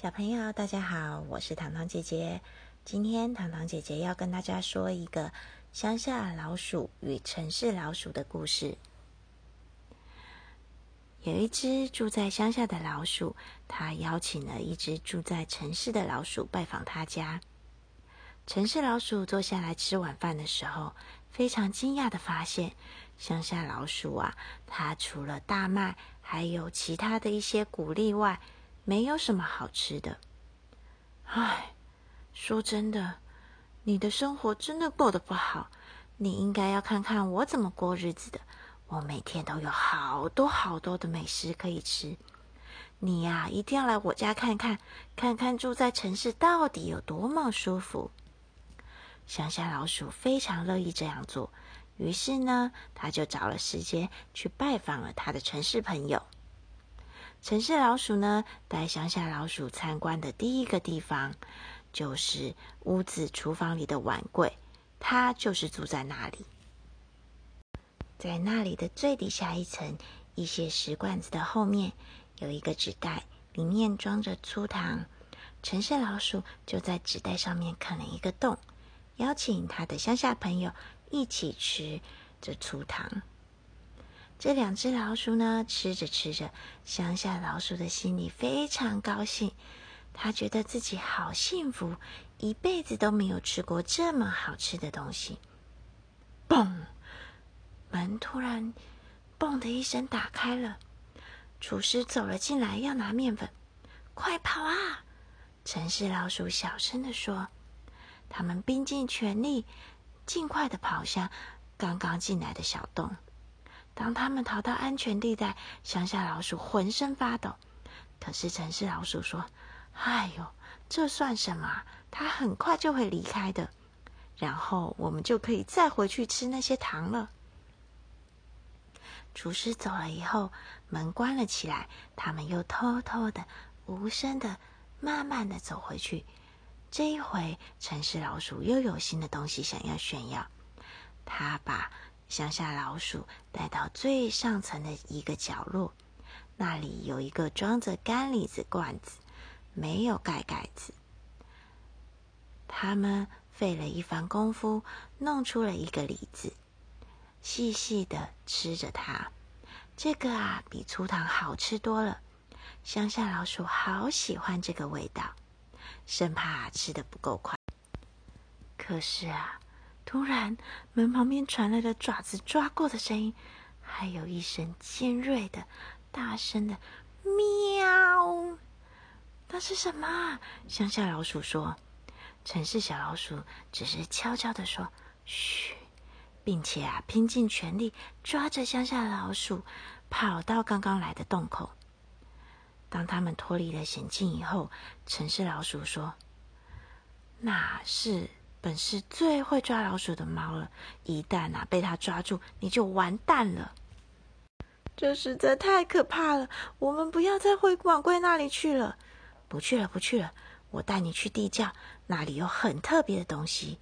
小朋友，大家好，我是糖糖姐姐。今天糖糖姐姐要跟大家说一个乡下老鼠与城市老鼠的故事。有一只住在乡下的老鼠，它邀请了一只住在城市的老鼠拜访他家。城市老鼠坐下来吃晚饭的时候，非常惊讶的发现，乡下老鼠啊，它除了大麦，还有其他的一些谷粒外，没有什么好吃的。唉，说真的，你的生活真的过得不好。你应该要看看我怎么过日子的。我每天都有好多好多的美食可以吃。你呀，一定要来我家看看，看看住在城市到底有多么舒服。乡下老鼠非常乐意这样做，于是呢，他就找了时间去拜访了他的城市朋友。城市老鼠呢，带乡下老鼠参观的第一个地方，就是屋子厨房里的碗柜。它就是住在那里，在那里的最底下一层，一些石罐子的后面，有一个纸袋，里面装着粗糖。城市老鼠就在纸袋上面啃了一个洞，邀请他的乡下朋友一起吃这粗糖。这两只老鼠呢，吃着吃着，乡下老鼠的心里非常高兴，他觉得自己好幸福，一辈子都没有吃过这么好吃的东西。嘣！门突然“嘣”的一声打开了，厨师走了进来，要拿面粉。快跑啊！城市老鼠小声的说。他们拼尽全力，尽快的跑向刚刚进来的小洞。当他们逃到安全地带，乡下老鼠浑身发抖。可是城市老鼠说：“哎呦，这算什么？它很快就会离开的，然后我们就可以再回去吃那些糖了。”厨师走了以后，门关了起来。他们又偷偷的、无声的、慢慢的走回去。这一回，城市老鼠又有新的东西想要炫耀。他把。乡下老鼠带到最上层的一个角落，那里有一个装着干李子罐子，没有盖盖子。他们费了一番功夫，弄出了一个李子，细细的吃着它。这个啊，比粗糖好吃多了。乡下老鼠好喜欢这个味道，生怕吃的不够快。可是啊。突然，门旁边传来了爪子抓过的声音，还有一声尖锐的、大声的“喵”。那是什么？乡下老鼠说。城市小老鼠只是悄悄的说：“嘘。”并且啊，拼尽全力抓着乡下老鼠，跑到刚刚来的洞口。当他们脱离了险境以后，城市老鼠说：“那是。”本是最会抓老鼠的猫了，一旦啊被它抓住，你就完蛋了。这实在太可怕了，我们不要再回碗柜那里去了。不去了，不去了，我带你去地窖，那里有很特别的东西。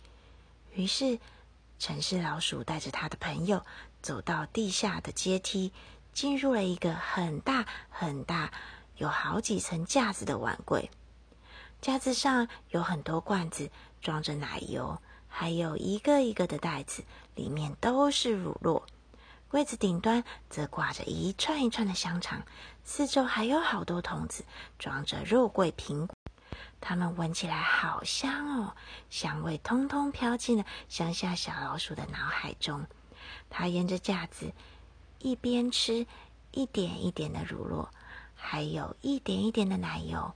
于是，城市老鼠带着他的朋友走到地下的阶梯，进入了一个很大很大、有好几层架子的碗柜。架子上有很多罐子，装着奶油，还有一个一个的袋子，里面都是乳酪。柜子顶端则挂着一串一串的香肠，四周还有好多桶子，装着肉桂苹果。它们闻起来好香哦，香味通通飘进了乡下小老鼠的脑海中。它沿着架子，一边吃一点一点的乳酪，还有一点一点的奶油。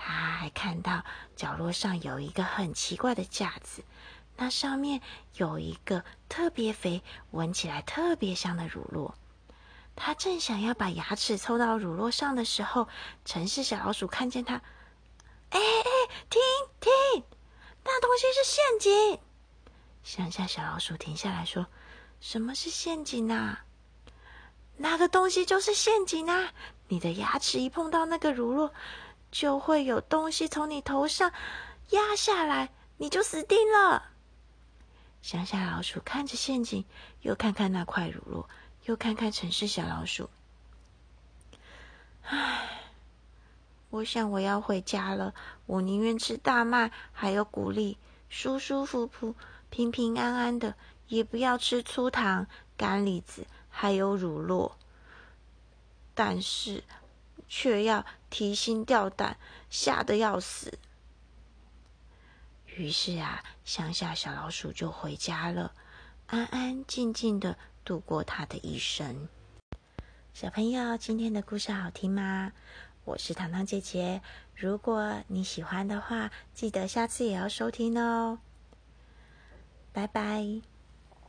他还看到角落上有一个很奇怪的架子，那上面有一个特别肥、闻起来特别香的乳酪。他正想要把牙齿凑到乳酪上的时候，城市小老鼠看见他，哎哎，停停！那东西是陷阱！乡下小老鼠停下来说：“什么是陷阱啊？那个东西就是陷阱啊！你的牙齿一碰到那个乳酪。”就会有东西从你头上压下来，你就死定了。乡下老鼠看着陷阱，又看看那块乳酪，又看看城市小老鼠。唉，我想我要回家了。我宁愿吃大麦，还有谷粒，舒舒服服、平平安安的，也不要吃粗糖、干栗子，还有乳酪。但是，却要提心吊胆，吓得要死。于是啊，乡下小老鼠就回家了，安安静静的度过它的一生。小朋友，今天的故事好听吗？我是糖糖姐姐。如果你喜欢的话，记得下次也要收听哦。拜拜。